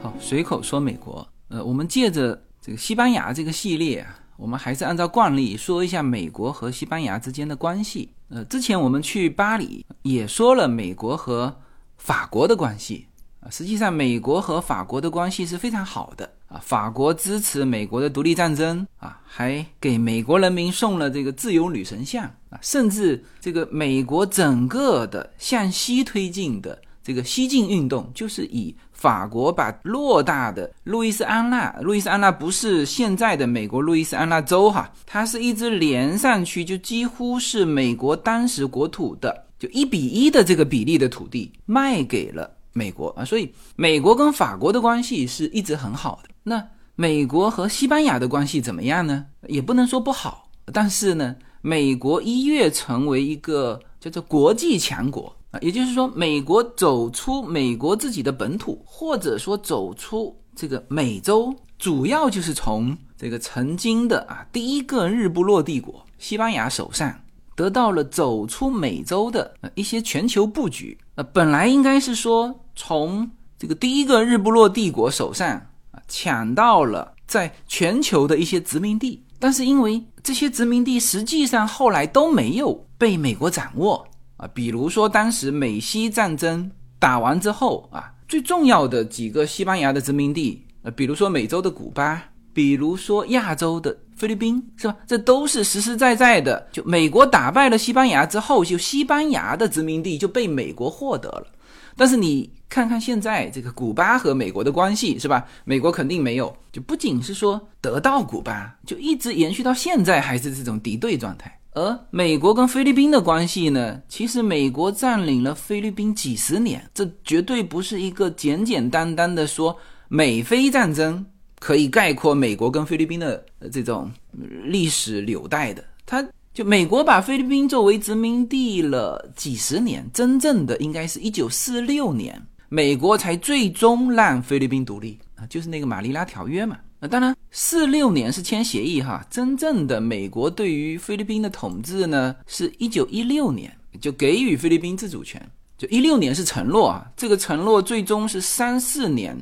好，随口说美国。呃，我们借着这个西班牙这个系列，我们还是按照惯例说一下美国和西班牙之间的关系。呃，之前我们去巴黎也说了美国和法国的关系啊，实际上美国和法国的关系是非常好的啊，法国支持美国的独立战争啊，还给美国人民送了这个自由女神像啊，甚至这个美国整个的向西推进的这个西进运动，就是以。法国把偌大的路易斯安那，路易斯安那不是现在的美国路易斯安那州哈，它是一直连上去，就几乎是美国当时国土的就一比一的这个比例的土地卖给了美国啊，所以美国跟法国的关系是一直很好的。那美国和西班牙的关系怎么样呢？也不能说不好，但是呢，美国一跃成为一个叫做国际强国。啊，也就是说，美国走出美国自己的本土，或者说走出这个美洲，主要就是从这个曾经的啊第一个日不落帝国西班牙手上得到了走出美洲的一些全球布局。呃，本来应该是说从这个第一个日不落帝国手上啊抢到了在全球的一些殖民地，但是因为这些殖民地实际上后来都没有被美国掌握。啊，比如说当时美西战争打完之后啊，最重要的几个西班牙的殖民地，呃，比如说美洲的古巴，比如说亚洲的菲律宾，是吧？这都是实实在在的。就美国打败了西班牙之后，就西班牙的殖民地就被美国获得了。但是你看看现在这个古巴和美国的关系，是吧？美国肯定没有，就不仅是说得到古巴，就一直延续到现在还是这种敌对状态。而美国跟菲律宾的关系呢？其实美国占领了菲律宾几十年，这绝对不是一个简简单单的说美菲战争可以概括美国跟菲律宾的这种历史纽带的。它就美国把菲律宾作为殖民地了几十年，真正的应该是一九四六年，美国才最终让菲律宾独立啊，就是那个马尼拉条约嘛。那当然，四六年是签协议哈，真正的美国对于菲律宾的统治呢，是一九一六年就给予菲律宾自主权，就一六年是承诺啊，这个承诺最终是三四年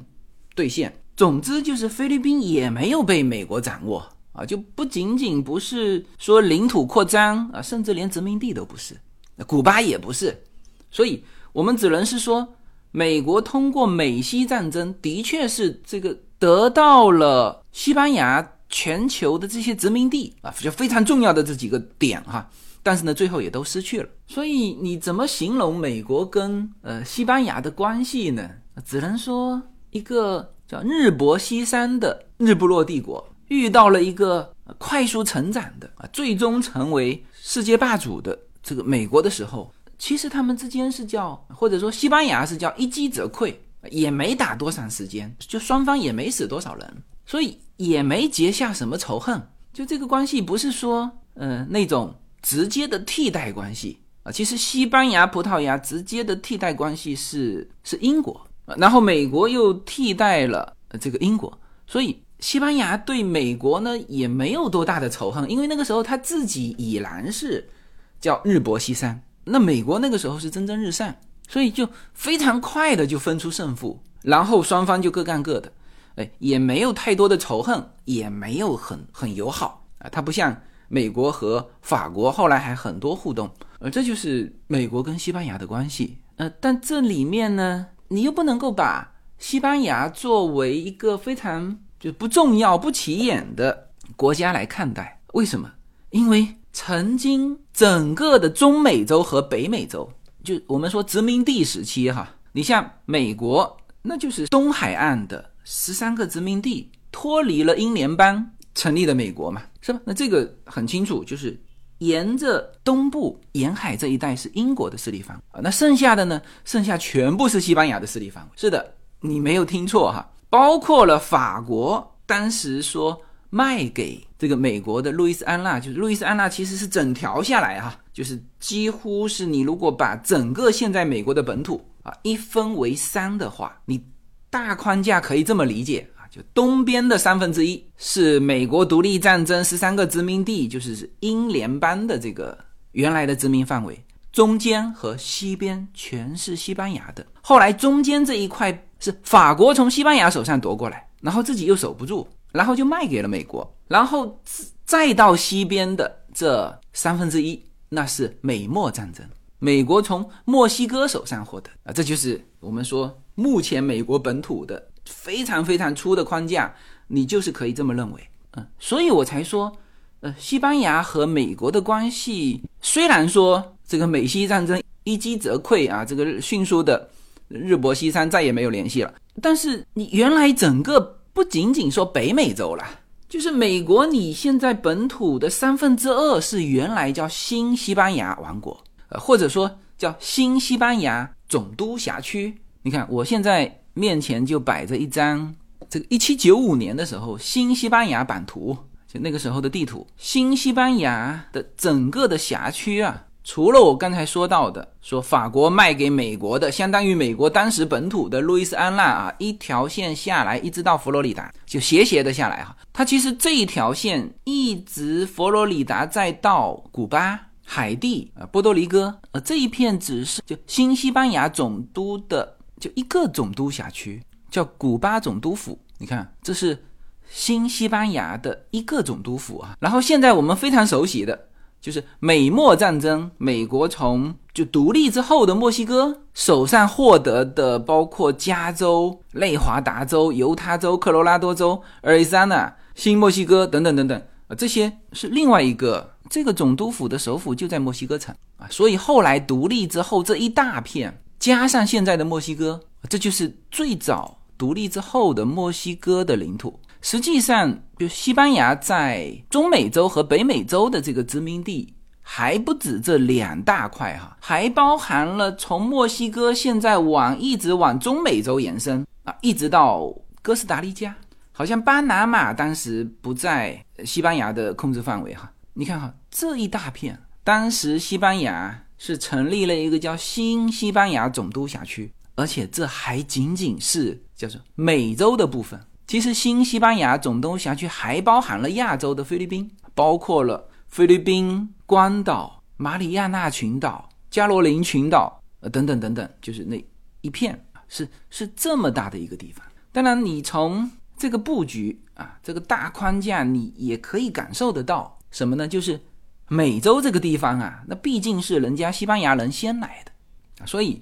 兑现。总之就是菲律宾也没有被美国掌握啊，就不仅仅不是说领土扩张啊，甚至连殖民地都不是，古巴也不是，所以我们只能是说，美国通过美西战争的确是这个。得到了西班牙全球的这些殖民地啊，就非常重要的这几个点哈，但是呢，最后也都失去了。所以你怎么形容美国跟呃西班牙的关系呢？只能说一个叫日薄西山的日不落帝国遇到了一个快速成长的啊，最终成为世界霸主的这个美国的时候，其实他们之间是叫或者说西班牙是叫一击则溃。也没打多长时间，就双方也没死多少人，所以也没结下什么仇恨。就这个关系不是说，呃，那种直接的替代关系啊。其实西班牙、葡萄牙直接的替代关系是是英国，然后美国又替代了这个英国，所以西班牙对美国呢也没有多大的仇恨，因为那个时候他自己已然是叫日薄西山，那美国那个时候是蒸蒸日上。所以就非常快的就分出胜负，然后双方就各干各的，哎，也没有太多的仇恨，也没有很很友好啊。它不像美国和法国后来还很多互动，呃，这就是美国跟西班牙的关系。呃，但这里面呢，你又不能够把西班牙作为一个非常就不重要、不起眼的国家来看待。为什么？因为曾经整个的中美洲和北美洲。就我们说殖民地时期哈，你像美国，那就是东海岸的十三个殖民地脱离了英联邦成立的美国嘛，是吧？那这个很清楚，就是沿着东部沿海这一带是英国的势力范围啊，那剩下的呢，剩下全部是西班牙的势力范围。是的，你没有听错哈，包括了法国，当时说。卖给这个美国的路易斯安那，就是路易斯安那其实是整条下来哈，就是几乎是你如果把整个现在美国的本土啊一分为三的话，你大框架可以这么理解啊，就东边的三分之一是美国独立战争十三个殖民地，就是英联邦的这个原来的殖民范围，中间和西边全是西班牙的。后来中间这一块是法国从西班牙手上夺过来，然后自己又守不住，然后就卖给了美国，然后再到西边的这三分之一，那是美墨战争。美国从墨西哥手上获得啊，这就是我们说目前美国本土的非常非常粗的框架，你就是可以这么认为，嗯，所以我才说，呃，西班牙和美国的关系虽然说这个美西战争一击则溃啊，这个迅速的日薄西山，再也没有联系了，但是你原来整个不仅仅说北美洲了，就是美国你现在本土的三分之二是原来叫新西班牙王国。呃，或者说叫新西班牙总督辖区。你看，我现在面前就摆着一张这个一七九五年的时候新西班牙版图，就那个时候的地图。新西班牙的整个的辖区啊，除了我刚才说到的，说法国卖给美国的，相当于美国当时本土的路易斯安那啊，一条线下来一直到佛罗里达，就斜斜的下来哈。它其实这一条线一直佛罗里达再到古巴。海地啊，波多黎各，呃，这一片只是就新西班牙总督的就一个总督辖区，叫古巴总督府。你看，这是新西班牙的一个总督府啊。然后现在我们非常熟悉的就是美墨战争，美国从就独立之后的墨西哥手上获得的，包括加州、内华达州、犹他州、科罗拉多州、阿里桑那、新墨西哥等等等等啊，这些是另外一个。这个总督府的首府就在墨西哥城啊，所以后来独立之后这一大片，加上现在的墨西哥，这就是最早独立之后的墨西哥的领土。实际上，就西班牙在中美洲和北美洲的这个殖民地还不止这两大块哈，还包含了从墨西哥现在往一直往中美洲延伸啊，一直到哥斯达黎加，好像巴拿马当时不在西班牙的控制范围哈。你看哈，这一大片，当时西班牙是成立了一个叫新西班牙总督辖区，而且这还仅仅是叫做美洲的部分。其实新西班牙总督辖区还包含了亚洲的菲律宾，包括了菲律宾、关岛、马里亚纳群岛、加罗林群岛呃等等等等，就是那一片是是这么大的一个地方。当然，你从这个布局啊，这个大框架，你也可以感受得到。什么呢？就是美洲这个地方啊，那毕竟是人家西班牙人先来的，所以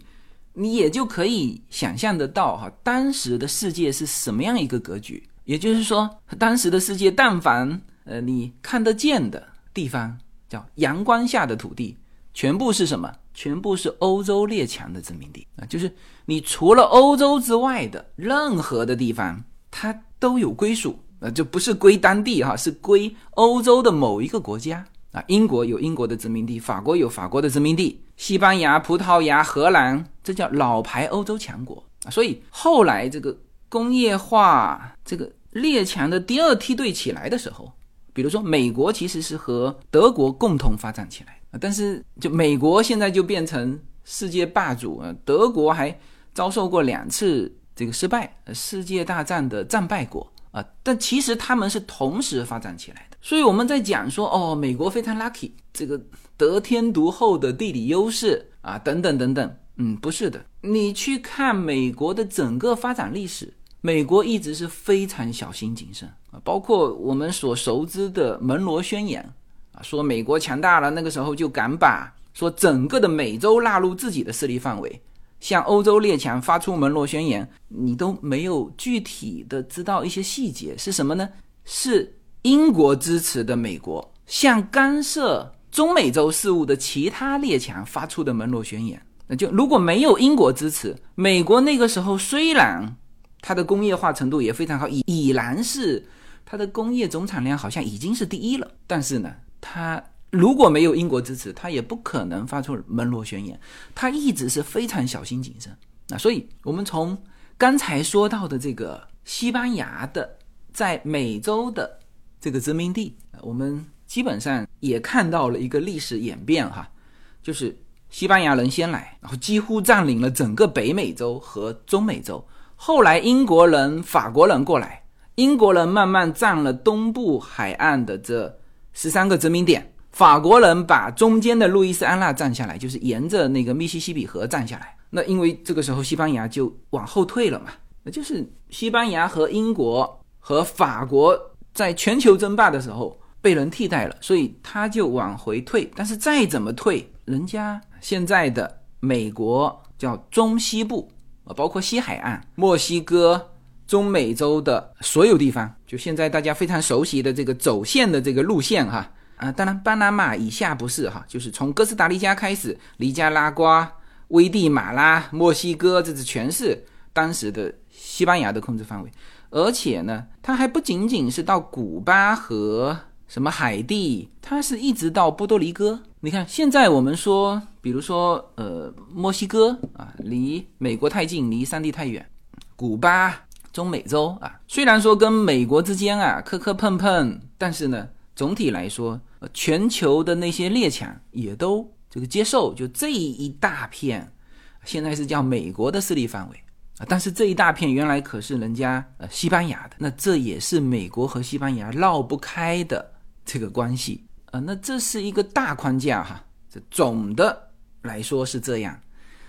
你也就可以想象得到哈，当时的世界是什么样一个格局。也就是说，当时的世界，但凡呃你看得见的地方，叫阳光下的土地，全部是什么？全部是欧洲列强的殖民地啊，就是你除了欧洲之外的任何的地方，它都有归属。呃，就不是归当地哈，是归欧洲的某一个国家啊。英国有英国的殖民地，法国有法国的殖民地，西班牙、葡萄牙、荷兰，这叫老牌欧洲强国啊。所以后来这个工业化这个列强的第二梯队起来的时候，比如说美国其实是和德国共同发展起来啊，但是就美国现在就变成世界霸主啊，德国还遭受过两次这个失败，世界大战的战败国。啊，但其实他们是同时发展起来的，所以我们在讲说，哦，美国非常 lucky，这个得天独厚的地理优势啊，等等等等，嗯，不是的，你去看美国的整个发展历史，美国一直是非常小心谨慎啊，包括我们所熟知的门罗宣言啊，说美国强大了，那个时候就敢把说整个的美洲纳入自己的势力范围。向欧洲列强发出门罗宣言，你都没有具体的知道一些细节是什么呢？是英国支持的美国向干涉中美洲事务的其他列强发出的门罗宣言。那就如果没有英国支持，美国那个时候虽然它的工业化程度也非常好，已已然是它的工业总产量好像已经是第一了，但是呢，它。如果没有英国支持，他也不可能发出门罗宣言。他一直是非常小心谨慎。那所以，我们从刚才说到的这个西班牙的在美洲的这个殖民地，我们基本上也看到了一个历史演变哈，就是西班牙人先来，然后几乎占领了整个北美洲和中美洲，后来英国人、法国人过来，英国人慢慢占了东部海岸的这十三个殖民点，法国人把中间的路易斯安那占下来，就是沿着那个密西西比河占下来。那因为这个时候西班牙就往后退了嘛，那就是西班牙和英国和法国在全球争霸的时候被人替代了，所以他就往回退。但是再怎么退，人家现在的美国叫中西部。啊，包括西海岸、墨西哥、中美洲的所有地方，就现在大家非常熟悉的这个走线的这个路线哈啊，当然巴拿马以下不是哈，就是从哥斯达黎加开始，尼加拉瓜、危地马拉、墨西哥，这是全是当时的西班牙的控制范围，而且呢，它还不仅仅是到古巴和什么海地，它是一直到波多黎各。你看，现在我们说，比如说，呃，墨西哥啊，离美国太近，离三地太远；古巴、中美洲啊，虽然说跟美国之间啊磕磕碰碰，但是呢，总体来说，全球的那些列强也都这个接受，就这一大片，现在是叫美国的势力范围啊。但是这一大片原来可是人家呃西班牙的，那这也是美国和西班牙绕不开的这个关系。啊，那这是一个大框架哈，这总的来说是这样。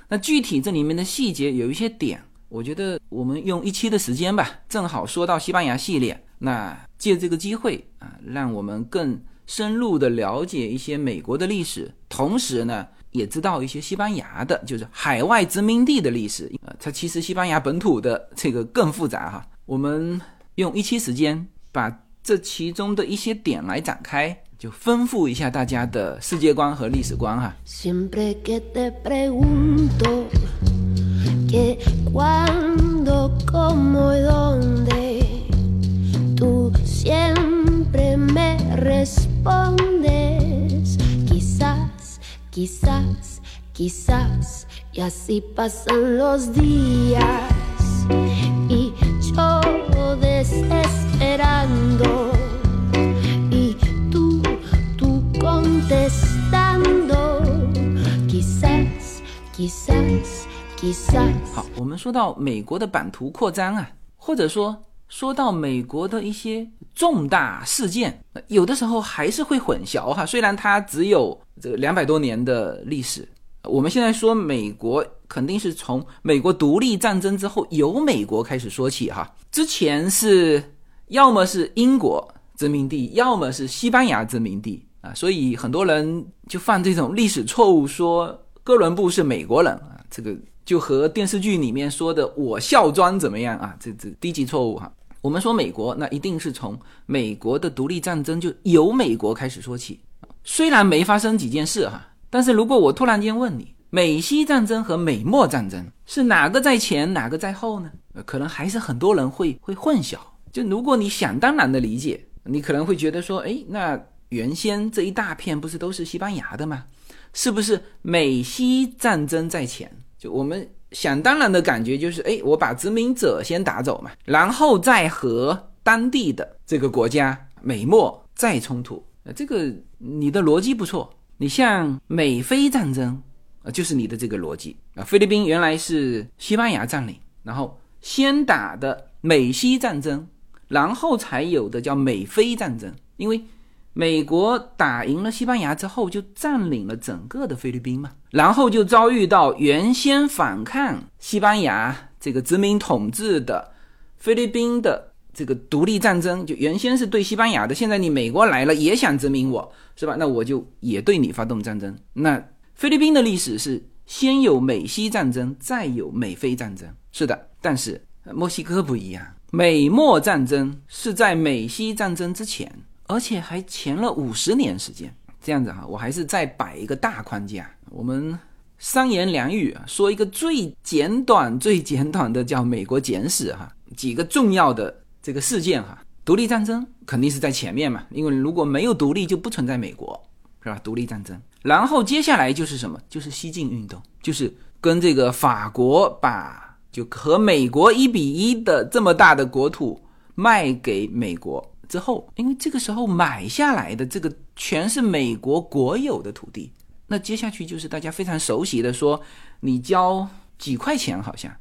那具体这里面的细节有一些点，我觉得我们用一期的时间吧，正好说到西班牙系列。那借这个机会啊，让我们更深入的了解一些美国的历史，同时呢，也知道一些西班牙的，就是海外殖民地的历史。呃，它其实西班牙本土的这个更复杂哈。我们用一期时间把这其中的一些点来展开。就丰富一下大家的世界观和历史观哈。Quizás, quizás, quizás y así pasan los días y yo desesperando 好，我们说到美国的版图扩张啊，或者说说到美国的一些重大事件，有的时候还是会混淆哈。虽然它只有这个两百多年的历史，我们现在说美国肯定是从美国独立战争之后由美国开始说起哈。之前是要么是英国殖民地，要么是西班牙殖民地。啊，所以很多人就犯这种历史错误，说哥伦布是美国人啊，这个就和电视剧里面说的我孝庄怎么样啊？这这低级错误哈。我们说美国，那一定是从美国的独立战争就由美国开始说起。虽然没发生几件事哈，但是如果我突然间问你，美西战争和美墨战争是哪个在前，哪个在后呢？可能还是很多人会会混淆。就如果你想当然的理解，你可能会觉得说，哎，那。原先这一大片不是都是西班牙的吗？是不是美西战争在前？就我们想当然的感觉就是，哎，我把殖民者先打走嘛，然后再和当地的这个国家美墨再冲突。呃，这个你的逻辑不错。你像美菲战争，呃，就是你的这个逻辑啊。菲律宾原来是西班牙占领，然后先打的美西战争，然后才有的叫美菲战争，因为。美国打赢了西班牙之后，就占领了整个的菲律宾嘛，然后就遭遇到原先反抗西班牙这个殖民统治的菲律宾的这个独立战争，就原先是对西班牙的，现在你美国来了也想殖民我，是吧？那我就也对你发动战争。那菲律宾的历史是先有美西战争，再有美菲战争，是的。但是墨西哥不一样，美墨战争是在美西战争之前。而且还前了五十年时间，这样子哈，我还是再摆一个大框架，我们三言两语啊，说一个最简短、最简短的叫美国简史哈，几个重要的这个事件哈，独立战争肯定是在前面嘛，因为如果没有独立，就不存在美国，是吧？独立战争，然后接下来就是什么？就是西进运动，就是跟这个法国把就和美国一比一的这么大的国土卖给美国。之后，因为这个时候买下来的这个全是美国国有的土地，那接下去就是大家非常熟悉的说，你交几块钱好像，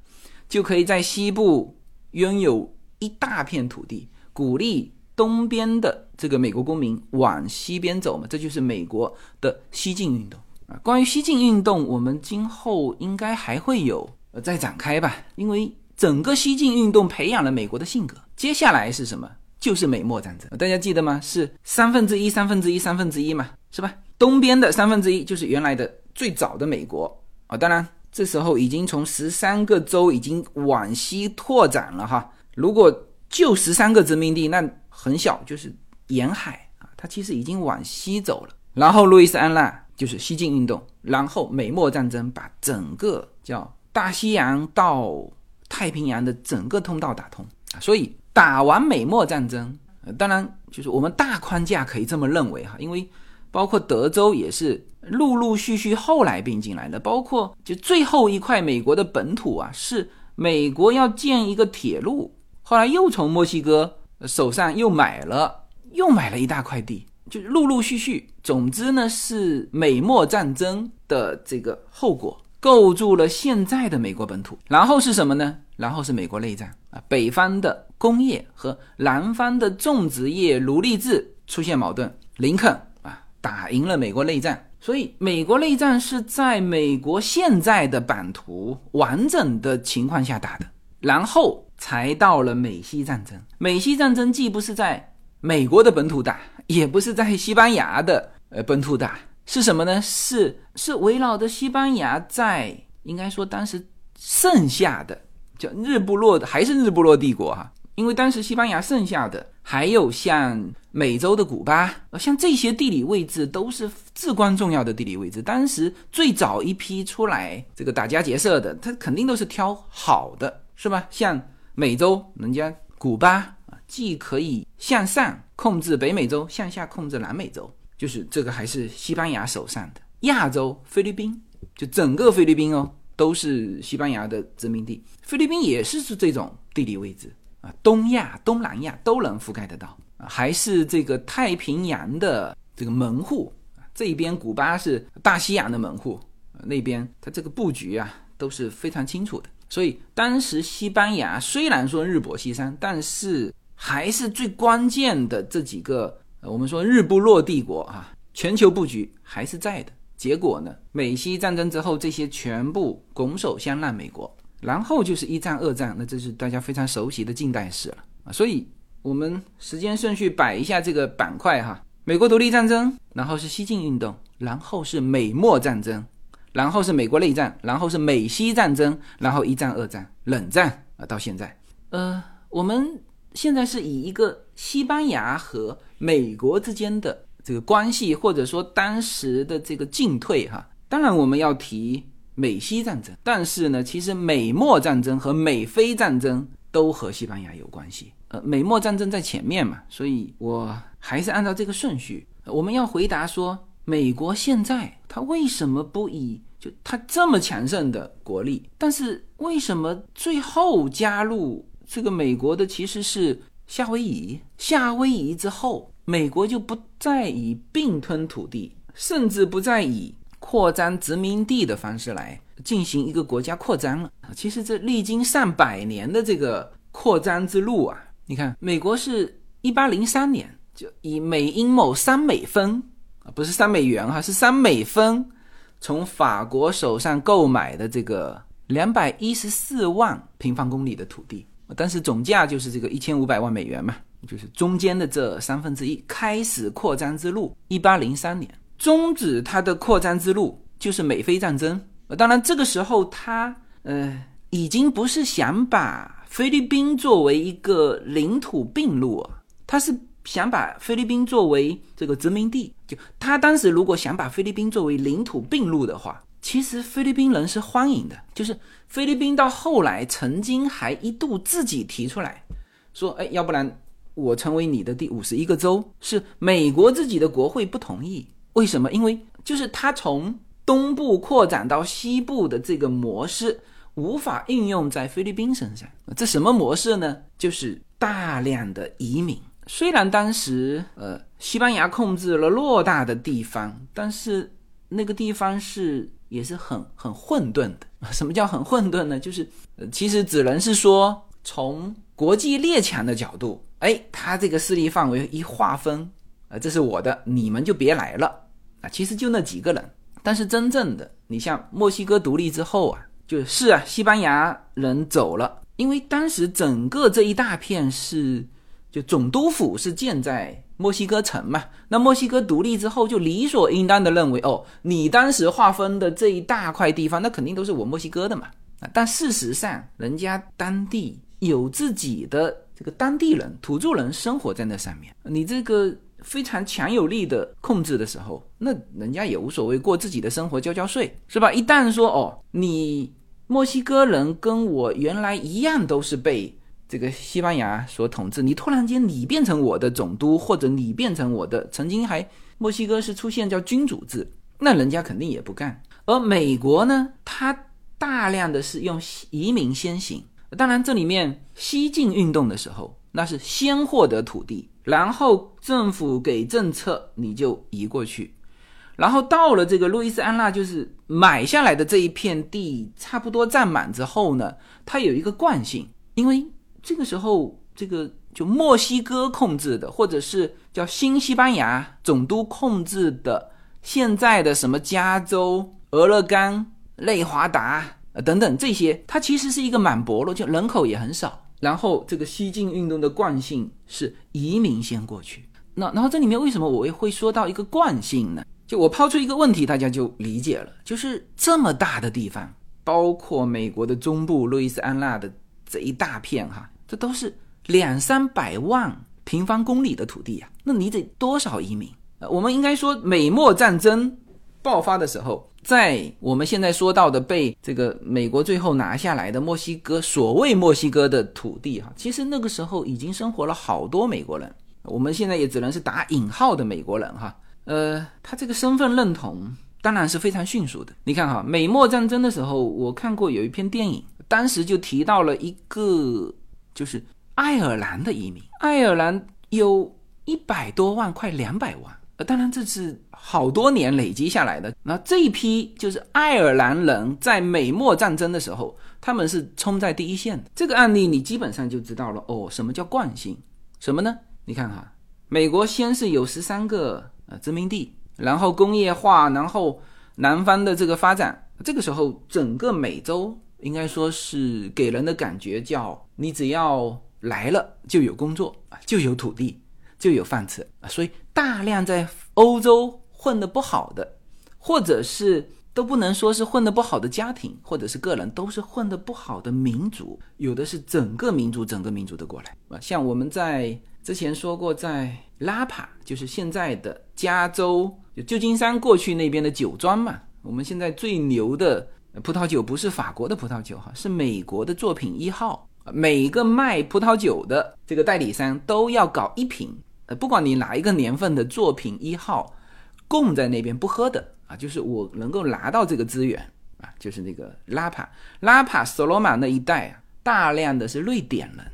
就可以在西部拥有一大片土地，鼓励东边的这个美国公民往西边走嘛，这就是美国的西进运动啊。关于西进运动，我们今后应该还会有呃再展开吧，因为整个西进运动培养了美国的性格。接下来是什么？就是美墨战争，大家记得吗？是三分之一、三分之一、三分之一嘛，是吧？东边的三分之一就是原来的最早的美国啊，当然这时候已经从十三个州已经往西拓展了哈。如果就十三个殖民地，那很小，就是沿海啊，它其实已经往西走了。然后路易斯安那就是西进运动，然后美墨战争把整个叫大西洋到太平洋的整个通道打通啊，所以。打完美墨战争，当然就是我们大框架可以这么认为哈，因为包括德州也是陆陆续续后来并进来的，包括就最后一块美国的本土啊，是美国要建一个铁路，后来又从墨西哥手上又买了，又买了一大块地，就陆陆续续，总之呢是美墨战争的这个后果。构筑了现在的美国本土，然后是什么呢？然后是美国内战啊，北方的工业和南方的种植业奴隶制出现矛盾，林肯啊打赢了美国内战，所以美国内战是在美国现在的版图完整的情况下打的，然后才到了美西战争。美西战争既不是在美国的本土打，也不是在西班牙的呃本土打。是什么呢？是是围绕着西班牙在应该说当时剩下的叫日不落的还是日不落帝国哈？因为当时西班牙剩下的还有像美洲的古巴，像这些地理位置都是至关重要的地理位置。当时最早一批出来这个打家劫舍的，他肯定都是挑好的，是吧？像美洲，人家古巴啊，既可以向上控制北美洲，向下控制南美洲。就是这个还是西班牙手上的亚洲，菲律宾就整个菲律宾哦，都是西班牙的殖民地。菲律宾也是是这种地理位置啊，东亚、东南亚都能覆盖得到，还是这个太平洋的这个门户这边古巴是大西洋的门户，那边它这个布局啊都是非常清楚的。所以当时西班牙虽然说日薄西山，但是还是最关键的这几个。我们说日不落帝国啊，全球布局还是在的。结果呢，美西战争之后，这些全部拱手相让美国，然后就是一战、二战，那这是大家非常熟悉的近代史了啊。所以，我们时间顺序摆一下这个板块哈：美国独立战争，然后是西进运动，然后是美墨战争，然后是美国内战，然后是美西战争，然后一战、二战、冷战啊，到现在，呃，我们。现在是以一个西班牙和美国之间的这个关系，或者说当时的这个进退哈。当然我们要提美西战争，但是呢，其实美墨战争和美菲战争都和西班牙有关系。呃，美墨战争在前面嘛，所以我还是按照这个顺序。我们要回答说，美国现在它为什么不以就它这么强盛的国力，但是为什么最后加入？这个美国的其实是夏威夷，夏威夷之后，美国就不再以并吞土地，甚至不再以扩张殖民地的方式来进行一个国家扩张了。其实这历经上百年的这个扩张之路啊，你看，美国是一八零三年就以美英亩三美分啊，不是三美元哈，是三美分，从法国手上购买的这个两百一十四万平方公里的土地。但是总价就是这个一千五百万美元嘛，就是中间的这三分之一开始扩张之路。一八零三年终止它的扩张之路，就是美菲战争。当然这个时候他呃已经不是想把菲律宾作为一个领土并入，他是想把菲律宾作为这个殖民地。就他当时如果想把菲律宾作为领土并入的话。其实菲律宾人是欢迎的，就是菲律宾到后来曾经还一度自己提出来，说，哎，要不然我成为你的第五十一个州，是美国自己的国会不同意，为什么？因为就是他从东部扩展到西部的这个模式无法应用在菲律宾身上，这什么模式呢？就是大量的移民。虽然当时呃西班牙控制了偌大的地方，但是那个地方是。也是很很混沌的。什么叫很混沌呢？就是呃，其实只能是说从国际列强的角度，哎，他这个势力范围一划分，啊，这是我的，你们就别来了啊。其实就那几个人，但是真正的，你像墨西哥独立之后啊，就是啊，西班牙人走了，因为当时整个这一大片是。就总督府是建在墨西哥城嘛？那墨西哥独立之后，就理所应当的认为，哦，你当时划分的这一大块地方，那肯定都是我墨西哥的嘛。啊，但事实上，人家当地有自己的这个当地人、土著人生活在那上面。你这个非常强有力的控制的时候，那人家也无所谓，过自己的生活，交交税，是吧？一旦说，哦，你墨西哥人跟我原来一样，都是被。这个西班牙所统治，你突然间你变成我的总督，或者你变成我的，曾经还墨西哥是出现叫君主制，那人家肯定也不干。而美国呢，它大量的是用移民先行，当然这里面西进运动的时候，那是先获得土地，然后政府给政策，你就移过去，然后到了这个路易斯安那，就是买下来的这一片地差不多占满之后呢，它有一个惯性，因为。这个时候，这个就墨西哥控制的，或者是叫新西班牙总督控制的，现在的什么加州、俄勒冈、内华达等等这些，它其实是一个满薄弱，就人口也很少。然后这个西进运动的惯性是移民先过去。那然后这里面为什么我也会说到一个惯性呢？就我抛出一个问题，大家就理解了。就是这么大的地方，包括美国的中部路易斯安那的这一大片哈。这都是两三百万平方公里的土地呀，那你得多少移民？呃，我们应该说，美墨战争爆发的时候，在我们现在说到的被这个美国最后拿下来的墨西哥，所谓墨西哥的土地哈，其实那个时候已经生活了好多美国人。我们现在也只能是打引号的美国人哈。呃，他这个身份认同当然是非常迅速的。你看哈，美墨战争的时候，我看过有一篇电影，当时就提到了一个。就是爱尔兰的移民，爱尔兰有一百多万，快两百万。呃，当然这是好多年累积下来的。那这一批就是爱尔兰人在美墨战争的时候，他们是冲在第一线的。这个案例你基本上就知道了哦，什么叫惯性？什么呢？你看哈，美国先是有十三个呃殖民地，然后工业化，然后南方的这个发展，这个时候整个美洲。应该说是给人的感觉叫你只要来了就有工作啊，就有土地，就有饭吃啊。所以大量在欧洲混得不好的，或者是都不能说是混得不好的家庭，或者是个人，都是混得不好的民族。有的是整个民族整个民族的过来啊。像我们在之前说过，在拉帕，就是现在的加州旧金山过去那边的酒庄嘛，我们现在最牛的。葡萄酒不是法国的葡萄酒哈，是美国的作品一号。每个卖葡萄酒的这个代理商都要搞一瓶，呃，不管你哪一个年份的作品一号，供在那边不喝的啊，就是我能够拿到这个资源啊，就是那个拉帕、拉帕、索罗马那一带啊，大量的是瑞典人。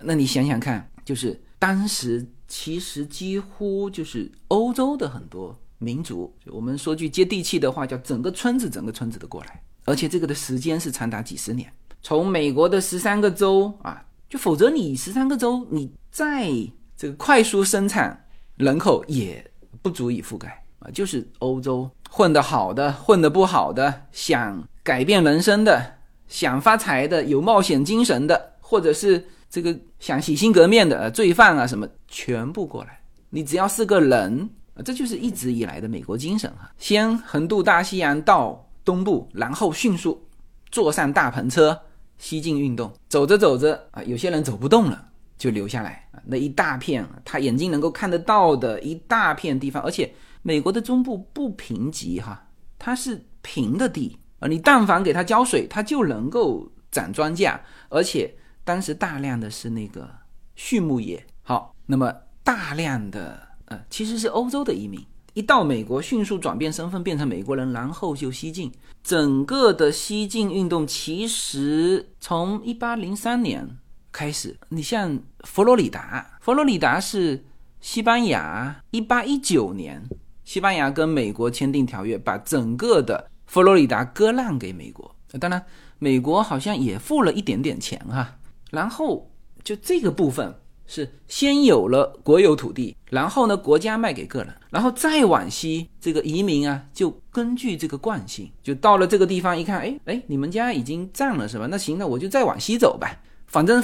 那你想想看，就是当时其实几乎就是欧洲的很多民族，我们说句接地气的话，叫整个村子整个村子的过来。而且这个的时间是长达几十年，从美国的十三个州啊，就否则你十三个州，你再这个快速生产人口也不足以覆盖啊。就是欧洲混得好的，混得不好的，想改变人生的，想发财的，有冒险精神的，或者是这个想洗心革面的罪犯啊什么，全部过来。你只要是个人啊，这就是一直以来的美国精神哈。先横渡大西洋到。东部，然后迅速坐上大篷车西进运动，走着走着啊，有些人走不动了，就留下来，那一大片他眼睛能够看得到的一大片地方，而且美国的中部不贫瘠哈，它是平的地啊，你但凡给它浇水，它就能够长庄稼，而且当时大量的是那个畜牧业。好，那么大量的呃，其实是欧洲的移民。一到美国，迅速转变身份，变成美国人，然后就西进。整个的西进运动其实从一八零三年开始。你像佛罗里达，佛罗里达是西班牙一八一九年，西班牙跟美国签订条约，把整个的佛罗里达割让给美国。当然，美国好像也付了一点点钱哈。然后就这个部分是先有了国有土地，然后呢国家卖给个人，然后再往西这个移民啊，就根据这个惯性，就到了这个地方一看，哎哎，你们家已经占了是吧？那行，那我就再往西走吧，反正。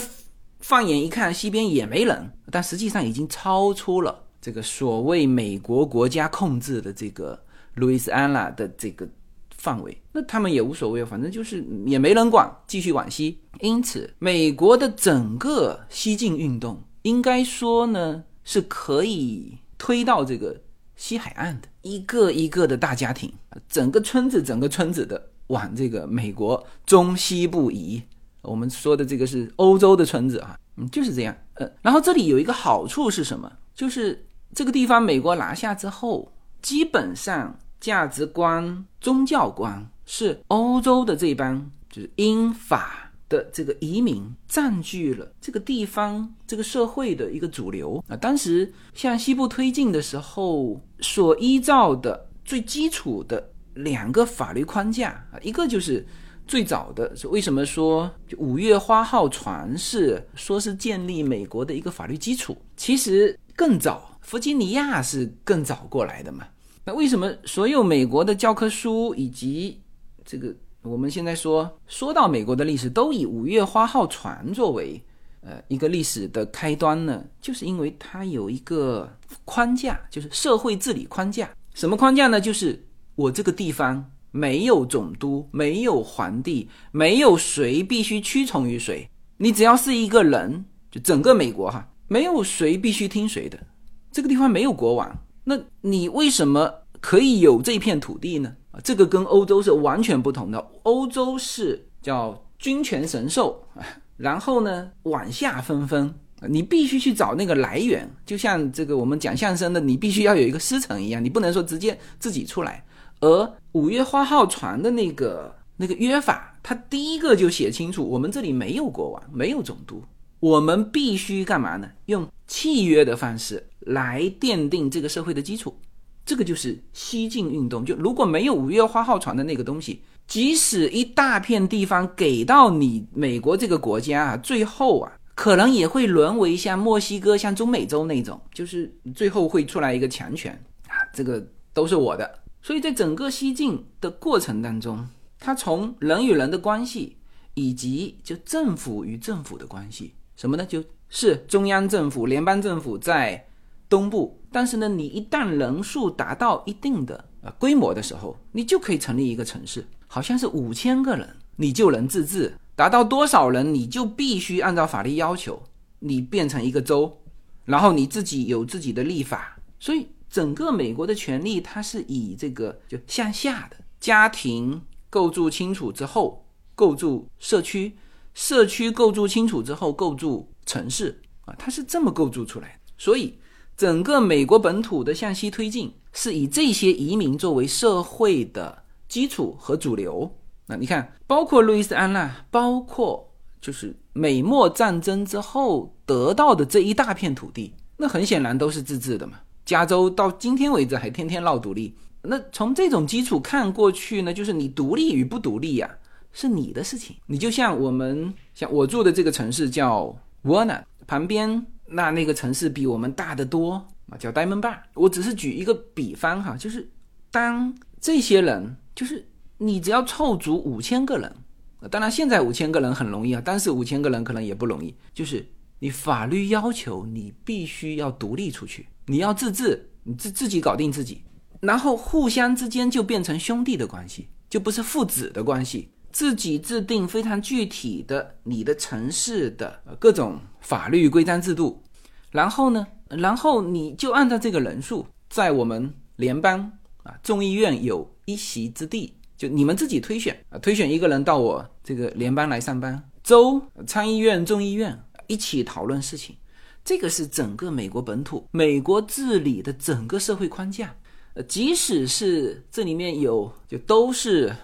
放眼一看，西边也没人，但实际上已经超出了这个所谓美国国家控制的这个路易斯安那的这个范围。那他们也无所谓，反正就是也没人管，继续往西。因此，美国的整个西进运动，应该说呢，是可以推到这个西海岸的一个一个的大家庭，整个村子整个村子的往这个美国中西部移。我们说的这个是欧洲的村子啊，嗯，就是这样，呃，然后这里有一个好处是什么？就是这个地方美国拿下之后，基本上价值观、宗教观是欧洲的这帮就是英法的这个移民占据了这个地方这个社会的一个主流啊。当时向西部推进的时候，所依照的最基础的两个法律框架啊，一个就是。最早的是为什么说五月花号船是说是建立美国的一个法律基础？其实更早，弗吉尼亚是更早过来的嘛。那为什么所有美国的教科书以及这个我们现在说说到美国的历史都以五月花号船作为呃一个历史的开端呢？就是因为它有一个框架，就是社会治理框架。什么框架呢？就是我这个地方。没有总督，没有皇帝，没有谁必须屈从于谁。你只要是一个人，就整个美国哈，没有谁必须听谁的。这个地方没有国王，那你为什么可以有这片土地呢？啊，这个跟欧洲是完全不同的。欧洲是叫君权神授，然后呢往下分分，你必须去找那个来源，就像这个我们讲相声的，你必须要有一个师承一样，你不能说直接自己出来。而五月花号船的那个那个约法，它第一个就写清楚，我们这里没有国王，没有总督，我们必须干嘛呢？用契约的方式来奠定这个社会的基础。这个就是西进运动。就如果没有五月花号船的那个东西，即使一大片地方给到你美国这个国家啊，最后啊，可能也会沦为像墨西哥、像中美洲那种，就是最后会出来一个强权啊，这个都是我的。所以在整个西进的过程当中，它从人与人的关系，以及就政府与政府的关系，什么呢？就是中央政府、联邦政府在东部，但是呢，你一旦人数达到一定的呃规模的时候，你就可以成立一个城市，好像是五千个人，你就能自治；达到多少人，你就必须按照法律要求，你变成一个州，然后你自己有自己的立法，所以。整个美国的权力，它是以这个就向下的家庭构筑清楚之后，构筑社区，社区构筑清楚之后，构筑城市啊，它是这么构筑出来的。所以，整个美国本土的向西推进，是以这些移民作为社会的基础和主流。那你看，包括路易斯安那，包括就是美墨战争之后得到的这一大片土地，那很显然都是自治的嘛。加州到今天为止还天天闹独立，那从这种基础看过去呢，就是你独立与不独立呀，是你的事情。你就像我们，像我住的这个城市叫 Warner，旁边那那个城市比我们大得多啊，叫 Diamond Bar。我只是举一个比方哈，就是当这些人，就是你只要凑足五千个人，当然现在五千个人很容易啊，但是五千个人可能也不容易，就是你法律要求你必须要独立出去。你要自治，你自自己搞定自己，然后互相之间就变成兄弟的关系，就不是父子的关系。自己制定非常具体的你的城市的各种法律规章制度，然后呢，然后你就按照这个人数，在我们联邦啊众议院有一席之地，就你们自己推选啊，推选一个人到我这个联邦来上班，州参议院、众议院一起讨论事情。这个是整个美国本土、美国治理的整个社会框架。呃，即使是这里面有就都是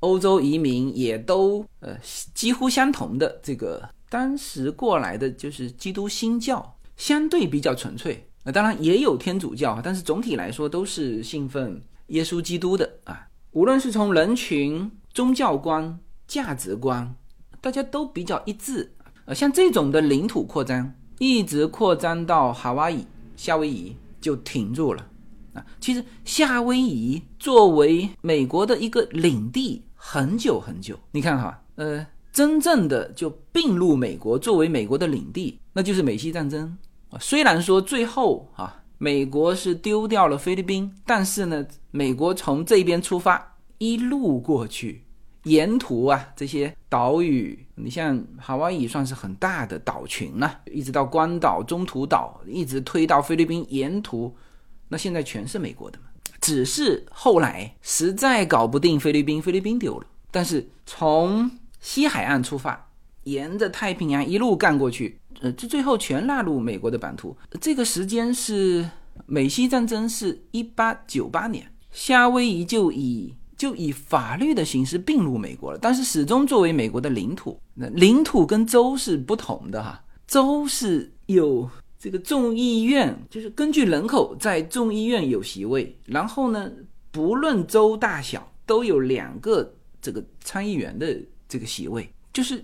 欧洲移民，也都呃几乎相同的这个当时过来的，就是基督新教，相对比较纯粹。那当然也有天主教，但是总体来说都是信奉耶稣基督的啊。无论是从人群、宗教观、价值观，大家都比较一致。呃，像这种的领土扩张，一直扩张到夏威夷，夏威夷就停住了。啊，其实夏威夷作为美国的一个领地，很久很久。你看哈，呃，真正的就并入美国作为美国的领地，那就是美西战争啊。虽然说最后啊，美国是丢掉了菲律宾，但是呢，美国从这边出发，一路过去，沿途啊这些岛屿，你像夏威夷算是很大的岛群了，一直到关岛、中途岛，一直推到菲律宾，沿途。那现在全是美国的嘛？只是后来实在搞不定菲律宾，菲律宾丢了。但是从西海岸出发，沿着太平洋一路干过去，呃，这最后全纳入美国的版图。这个时间是美西战争是一八九八年，夏威夷就以就以法律的形式并入美国了，但是始终作为美国的领土。那领土跟州是不同的哈，州是有。这个众议院就是根据人口在众议院有席位，然后呢，不论州大小都有两个这个参议员的这个席位，就是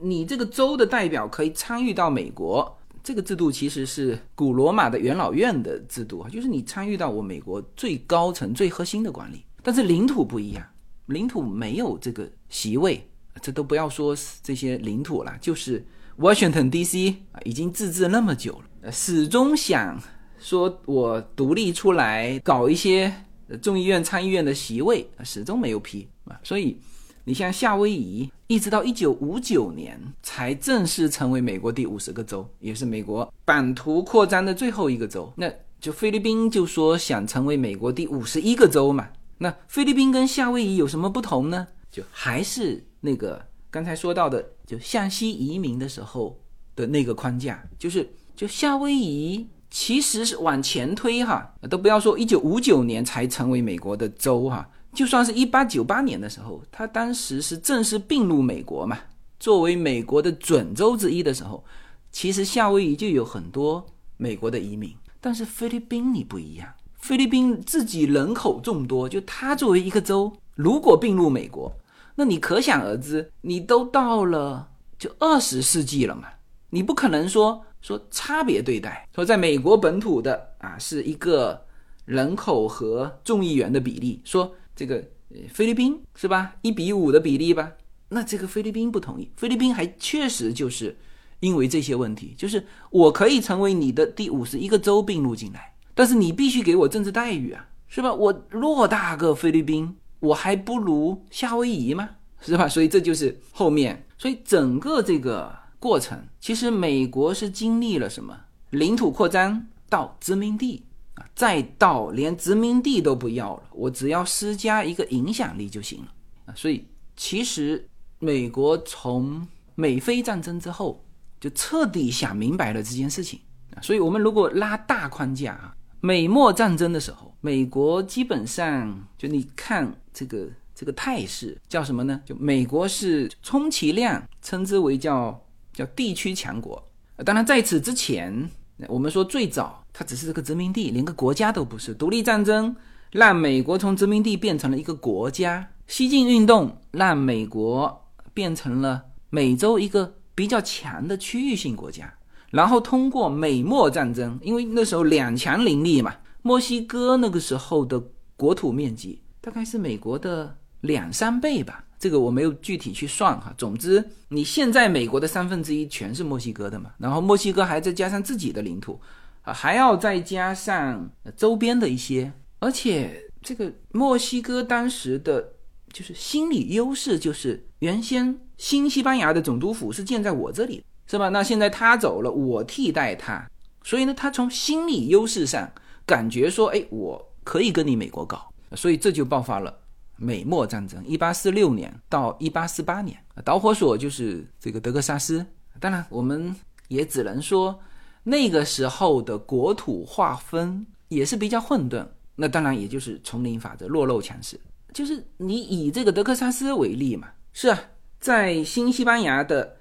你这个州的代表可以参与到美国。这个制度其实是古罗马的元老院的制度啊，就是你参与到我美国最高层、最核心的管理。但是领土不一样，领土没有这个席位，这都不要说这些领土了，就是 Washington D.C. 啊，已经自治那么久了。始终想说，我独立出来搞一些众议院、参议院的席位，始终没有批啊。所以，你像夏威夷，一直到一九五九年才正式成为美国第五十个州，也是美国版图扩张的最后一个州。那就菲律宾就说想成为美国第五十一个州嘛。那菲律宾跟夏威夷有什么不同呢？就还是那个刚才说到的，就向西移民的时候的那个框架，就是。就夏威夷其实是往前推哈，都不要说一九五九年才成为美国的州哈，就算是一八九八年的时候，它当时是正式并入美国嘛，作为美国的准州之一的时候，其实夏威夷就有很多美国的移民。但是菲律宾你不一样，菲律宾自己人口众多，就它作为一个州，如果并入美国，那你可想而知，你都到了就二十世纪了嘛，你不可能说。说差别对待，说在美国本土的啊是一个人口和众议员的比例，说这个菲律宾是吧一比五的比例吧？那这个菲律宾不同意，菲律宾还确实就是因为这些问题，就是我可以成为你的第五十一个州并入进来，但是你必须给我政治待遇啊，是吧？我偌大个菲律宾，我还不如夏威夷吗？是吧？所以这就是后面，所以整个这个。过程其实，美国是经历了什么？领土扩张到殖民地啊，再到连殖民地都不要了，我只要施加一个影响力就行了啊。所以，其实美国从美菲战争之后就彻底想明白了这件事情啊。所以，我们如果拉大框架啊，美墨战争的时候，美国基本上就你看这个这个态势叫什么呢？就美国是充其量称之为叫。叫地区强国，当然在此之前，我们说最早它只是个殖民地，连个国家都不是。独立战争让美国从殖民地变成了一个国家，西进运动让美国变成了美洲一个比较强的区域性国家。然后通过美墨战争，因为那时候两强林立嘛，墨西哥那个时候的国土面积大概是美国的两三倍吧。这个我没有具体去算哈，总之你现在美国的三分之一全是墨西哥的嘛，然后墨西哥还再加上自己的领土，啊，还要再加上周边的一些，而且这个墨西哥当时的就是心理优势，就是原先新西班牙的总督府是建在我这里，是吧？那现在他走了，我替代他，所以呢，他从心理优势上感觉说，哎，我可以跟你美国搞，所以这就爆发了。美墨战争，一八四六年到一八四八年，导火索就是这个德克萨斯。当然，我们也只能说那个时候的国土划分也是比较混沌。那当然，也就是丛林法则，弱肉强食。就是你以这个德克萨斯为例嘛，是啊，在新西班牙的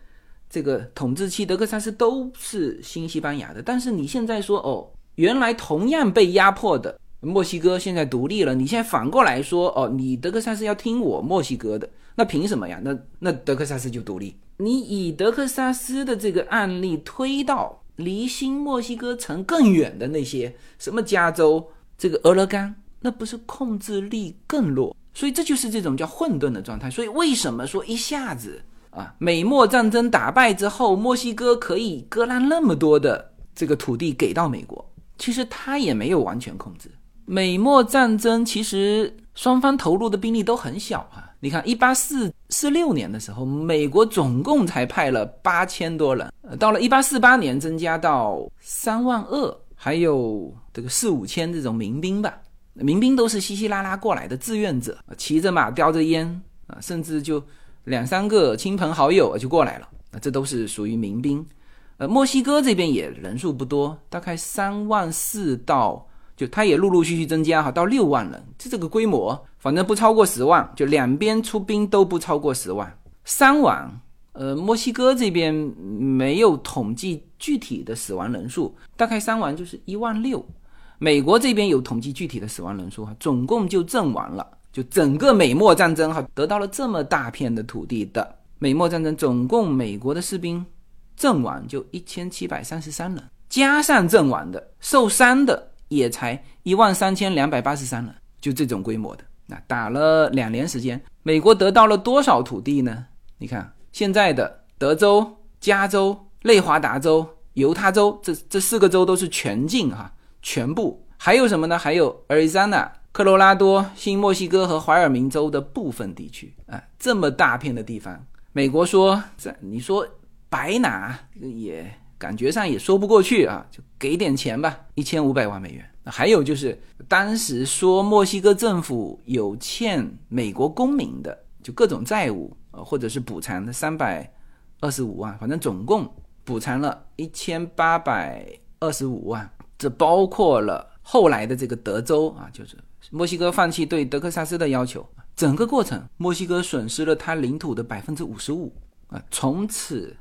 这个统治期，德克萨斯都是新西班牙的。但是你现在说哦，原来同样被压迫的墨西哥现在独立了，你现在反过来说，哦，你德克萨斯要听我墨西哥的，那凭什么呀？那那德克萨斯就独立？你以德克萨斯的这个案例推到离新墨西哥城更远的那些什么加州、这个俄勒冈，那不是控制力更弱？所以这就是这种叫混沌的状态。所以为什么说一下子啊，美墨战争打败之后，墨西哥可以割让那么多的这个土地给到美国？其实他也没有完全控制。美墨战争其实双方投入的兵力都很小啊。你看，一八四四六年的时候，美国总共才派了八千多人，到了一八四八年增加到三万二，还有这个四五千这种民兵吧。民兵都是稀稀拉拉过来的志愿者，骑着马，叼着烟啊，甚至就两三个亲朋好友就过来了，那，这都是属于民兵。呃，墨西哥这边也人数不多，大概三万四到。就他也陆陆续续增加哈，到六万人，就这个规模，反正不超过十万，就两边出兵都不超过十万。伤亡，呃，墨西哥这边没有统计具体的死亡人数，大概伤亡就是一万六。美国这边有统计具体的死亡人数哈，总共就阵亡了，就整个美墨战争哈，得到了这么大片的土地的美墨战争，总共美国的士兵阵亡就一千七百三十三人，加上阵亡的、受伤的。也才一万三千两百八十三人，就这种规模的，那打了两年时间，美国得到了多少土地呢？你看现在的德州、加州、内华达州、犹他州，这这四个州都是全境哈，全部还有什么呢？还有 Arizona、科罗拉多、新墨西哥和怀尔明州的部分地区啊，这么大片的地方，美国说这你说白拿也。感觉上也说不过去啊，就给点钱吧，一千五百万美元。还有就是，当时说墨西哥政府有欠美国公民的，就各种债务，呃，或者是补偿的三百二十五万，反正总共补偿了一千八百二十五万。这包括了后来的这个德州啊，就是墨西哥放弃对德克萨斯的要求，整个过程墨西哥损失了它领土的百分之五十五啊，从此。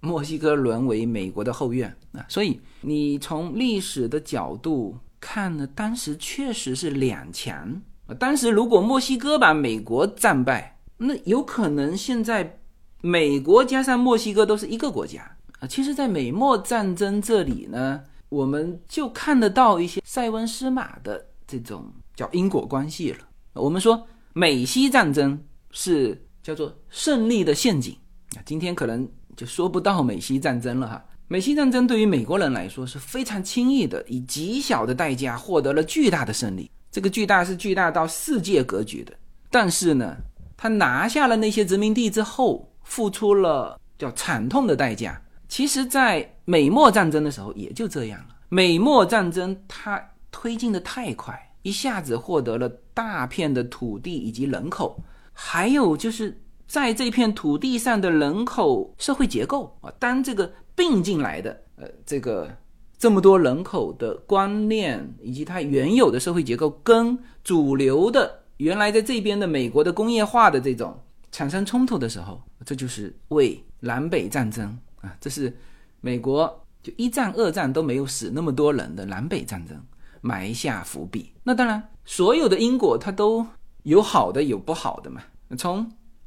墨西哥沦为美国的后院啊，所以你从历史的角度看呢，当时确实是两强啊。当时如果墨西哥把美国战败，那有可能现在美国加上墨西哥都是一个国家啊。其实，在美墨战争这里呢，我们就看得到一些塞翁失马的这种叫因果关系了。我们说美西战争是叫做胜利的陷阱啊，今天可能。就说不到美西战争了哈。美西战争对于美国人来说是非常轻易的，以极小的代价获得了巨大的胜利。这个巨大是巨大到世界格局的。但是呢，他拿下了那些殖民地之后，付出了叫惨痛的代价。其实，在美墨战争的时候也就这样了。美墨战争它推进的太快，一下子获得了大片的土地以及人口，还有就是。在这片土地上的人口社会结构啊，当这个并进来的呃，这个这么多人口的观念以及它原有的社会结构跟主流的原来在这边的美国的工业化的这种产生冲突的时候，这就是为南北战争啊，这是美国就一战、二战都没有死那么多人的南北战争埋下伏笔。那当然，所有的因果它都有好的有不好的嘛，从。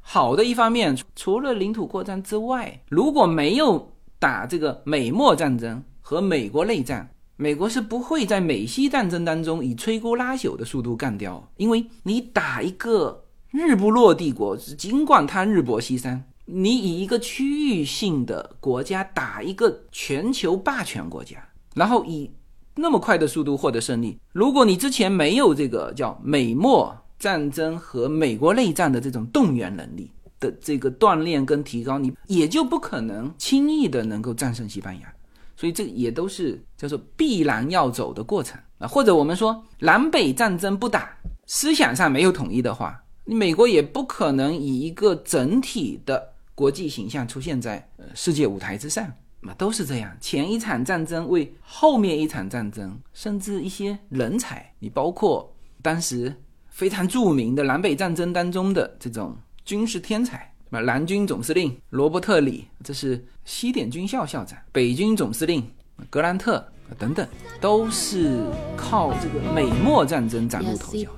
好的一方面，除了领土扩张之外，如果没有打这个美墨战争和美国内战，美国是不会在美西战争当中以摧枯拉朽的速度干掉。因为你打一个日不落帝国，尽管它日薄西山，你以一个区域性的国家打一个全球霸权国家，然后以那么快的速度获得胜利，如果你之前没有这个叫美墨。战争和美国内战的这种动员能力的这个锻炼跟提高，你也就不可能轻易的能够战胜西班牙，所以这也都是叫做必然要走的过程啊。或者我们说南北战争不打，思想上没有统一的话，你美国也不可能以一个整体的国际形象出现在呃世界舞台之上，那都是这样。前一场战争为后面一场战争，甚至一些人才，你包括当时。非常著名的南北战争当中的这种军事天才，南军总司令罗伯特里，这是西点军校校长；北军总司令格兰特等等，都是靠这个美墨战争崭露头角。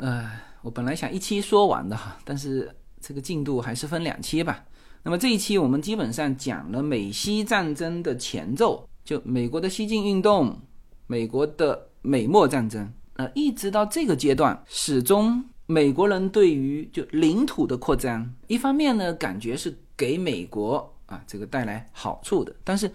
呃，我本来想一期说完的哈，但是这个进度还是分两期吧。那么这一期我们基本上讲了美西战争的前奏，就美国的西进运动，美国的美墨战争。呃，一直到这个阶段，始终美国人对于就领土的扩张，一方面呢，感觉是给美国啊这个带来好处的，但是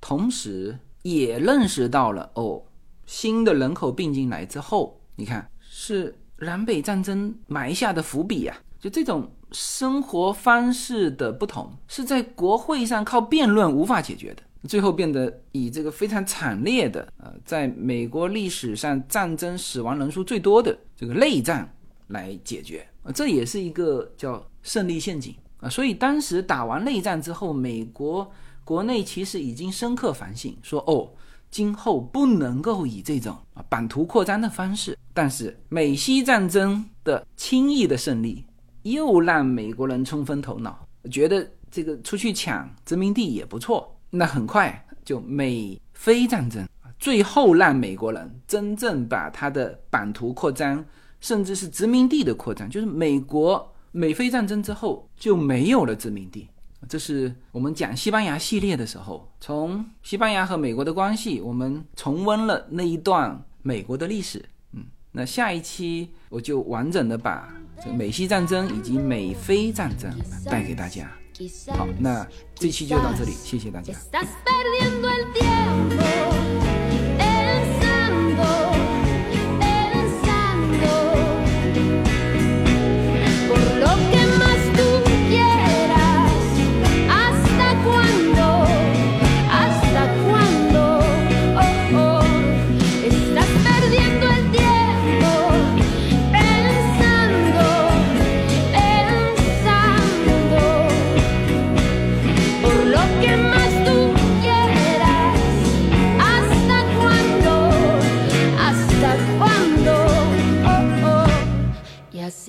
同时也认识到了哦，新的人口并进来之后，你看是南北战争埋下的伏笔呀，就这种。生活方式的不同是在国会上靠辩论无法解决的，最后变得以这个非常惨烈的呃，在美国历史上战争死亡人数最多的这个内战来解决啊，这也是一个叫胜利陷阱啊。所以当时打完内战之后，美国国内其实已经深刻反省，说哦，今后不能够以这种啊版图扩张的方式。但是美西战争的轻易的胜利。又让美国人冲昏头脑，觉得这个出去抢殖民地也不错。那很快就美非战争，最后让美国人真正把他的版图扩张，甚至是殖民地的扩张，就是美国美非战争之后就没有了殖民地。这是我们讲西班牙系列的时候，从西班牙和美国的关系，我们重温了那一段美国的历史。嗯，那下一期我就完整的把这个。美西战争以及美菲战争带给大家。好，那这期就到这里，谢谢大家。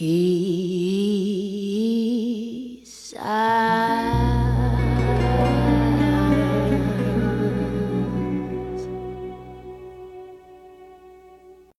He.